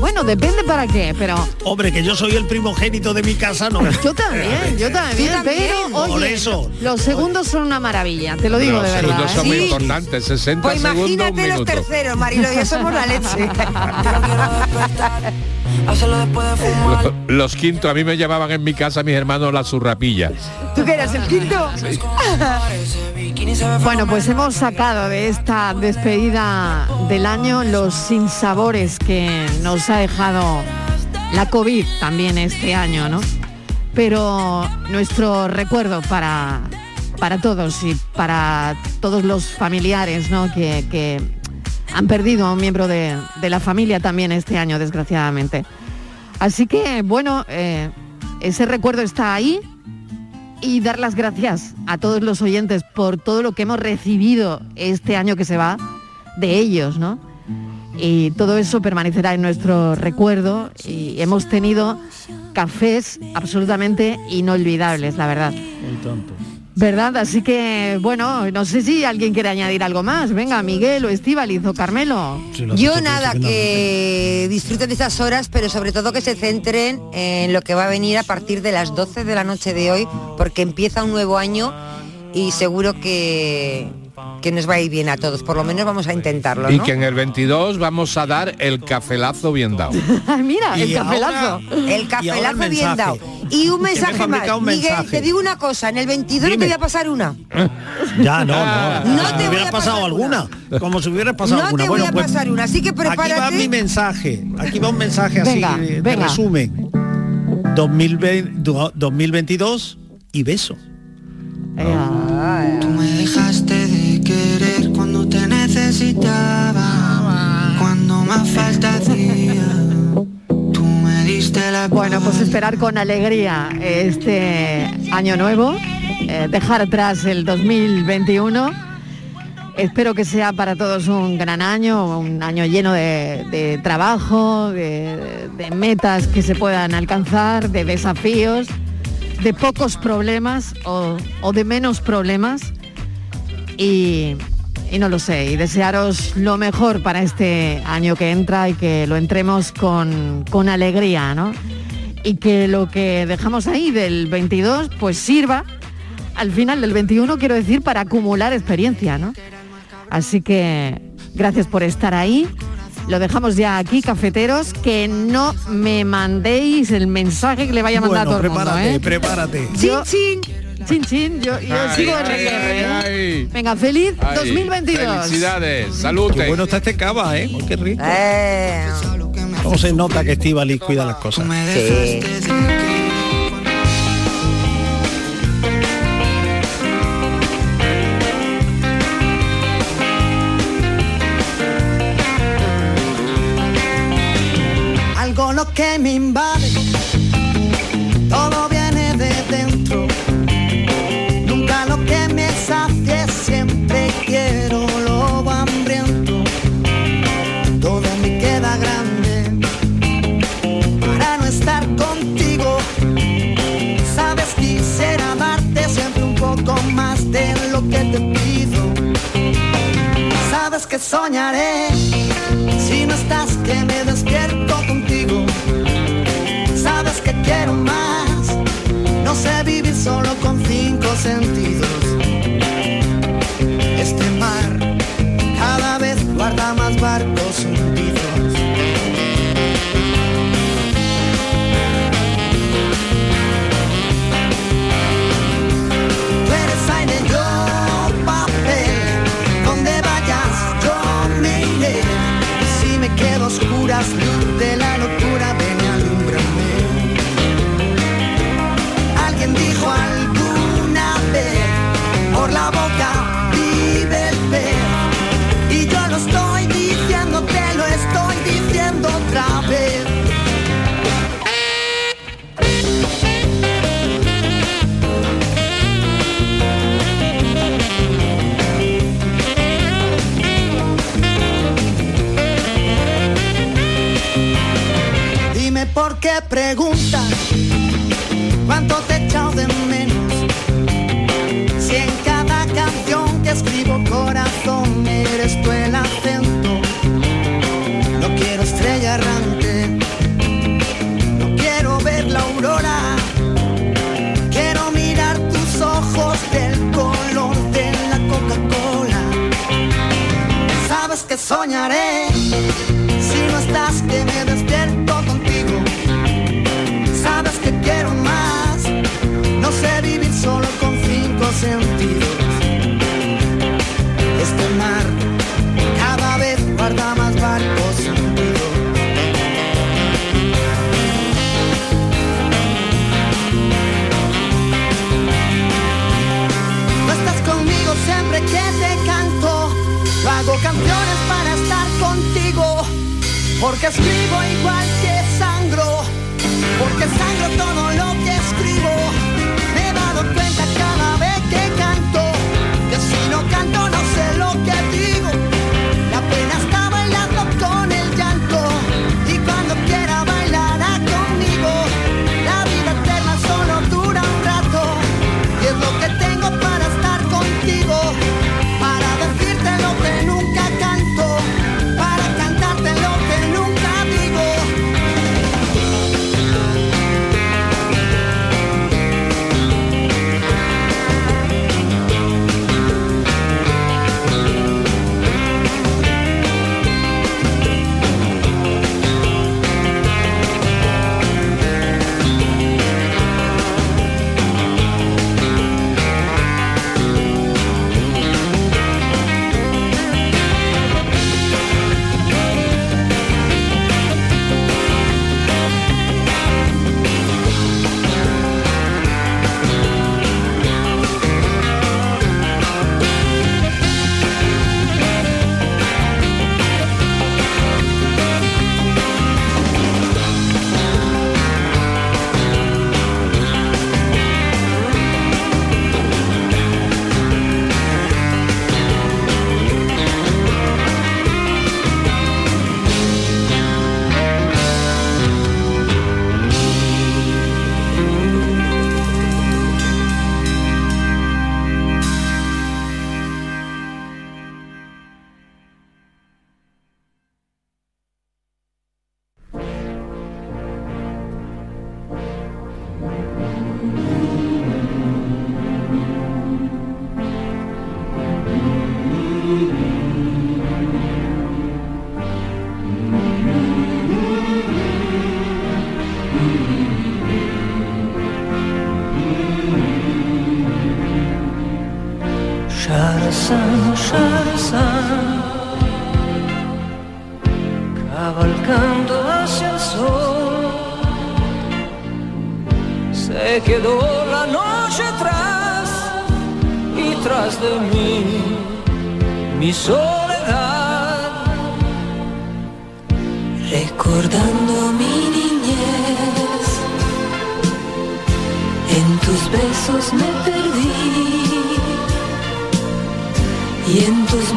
Bueno, depende para qué, pero Hombre, que yo soy el primogénito de mi casa, no. yo también, yo también, también. pero Por oye, eso. los segundos son una maravilla, te lo digo Los de verdad. segundos son ¿eh? muy Sí. importantes, 60 Pues segundos, un imagínate los minuto. terceros, Mariló, ya somos la leche. Los, los quintos, a mí me llamaban en mi casa mis hermanos la zurrapilla. ¿Tú que eras el quinto? Bueno, pues hemos sacado de esta despedida del año los sinsabores que nos ha dejado la COVID también este año, ¿no? Pero nuestro recuerdo para, para todos y para todos los familiares, ¿no? Que, que han perdido a un miembro de, de la familia también este año, desgraciadamente. Así que, bueno, eh, ese recuerdo está ahí y dar las gracias a todos los oyentes por todo lo que hemos recibido este año que se va de ellos, ¿no? Y todo eso permanecerá en nuestro recuerdo y hemos tenido cafés absolutamente inolvidables, la verdad. ¿Verdad? Así que, bueno, no sé si alguien quiere añadir algo más. Venga, Miguel o Estíbaliz o Carmelo. Yo nada, que disfruten de esas horas, pero sobre todo que se centren en lo que va a venir a partir de las 12 de la noche de hoy, porque empieza un nuevo año y seguro que, que nos va a ir bien a todos. Por lo menos vamos a intentarlo, Y que en el 22 vamos a dar el cafelazo bien dado. Mira, el cafelazo. ahora- El cafelazo bien dado. Y un me mensaje más. un Miguel, mensaje. te digo una cosa, en el 22 no te Dime. voy a pasar una. Ya, no, no. No Como te si voy hubiera a pasado pasar alguna. Como si hubiera pasado No alguna. te voy bueno, a pues, pasar una, así que Aquí va prepárate. mi mensaje. Aquí va un mensaje así Venga, de venga. resumen. 2020, du- 2022 y beso. Tú me dejaste de querer cuando te necesitaba, cuando más falta hacía. Bueno, pues esperar con alegría este año nuevo, eh, dejar atrás el 2021. Espero que sea para todos un gran año, un año lleno de, trabajo, de, de metas que se puedan alcanzar, de desafíos, de pocos problemas o, o de menos problemas. Y, y no lo sé, y desearos lo mejor para este año que entra y que lo entremos con, con alegría, ¿no? Y que lo que dejamos ahí del 22 pues sirva al final del 21, quiero decir, para acumular experiencia, ¿no? Así que gracias por estar ahí. Lo dejamos ya aquí, cafeteros, que no me mandéis el mensaje que le vaya a mandar Bueno, a todo el mundo, prepárate, ¿eh? prepárate. Yo- Chin, chin, yo, yo Ay, sigo ay, RQR, ¿eh? ay. Venga, feliz Ay, 2022. Felicidades, salud. Qué bueno está este cava, ¿eh? Oh, qué rico. Eh, ¿Cómo se nota que Estivali cuida las cosas? sí. Algo lo que me invade, soñaré si no estás que me despierto contigo. Sabes que quiero más. No sé vivir solo con cinco sentidos.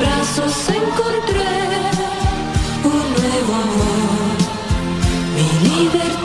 Brazos encontré un nuevo amor, mi libertad.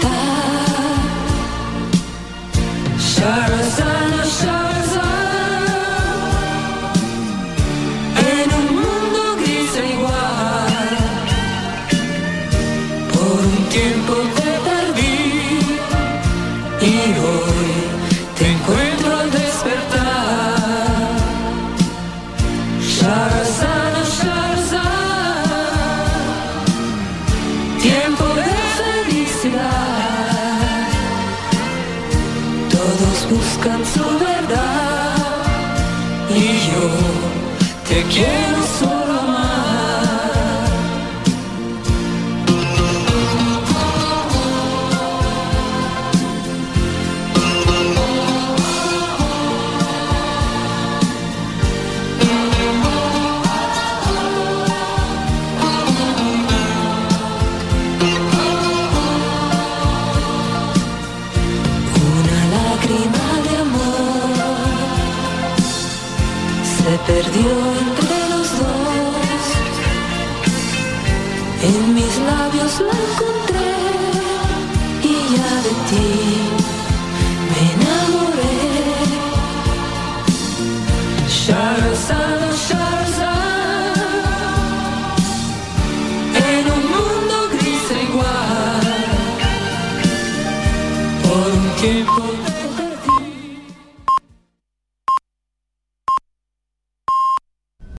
Te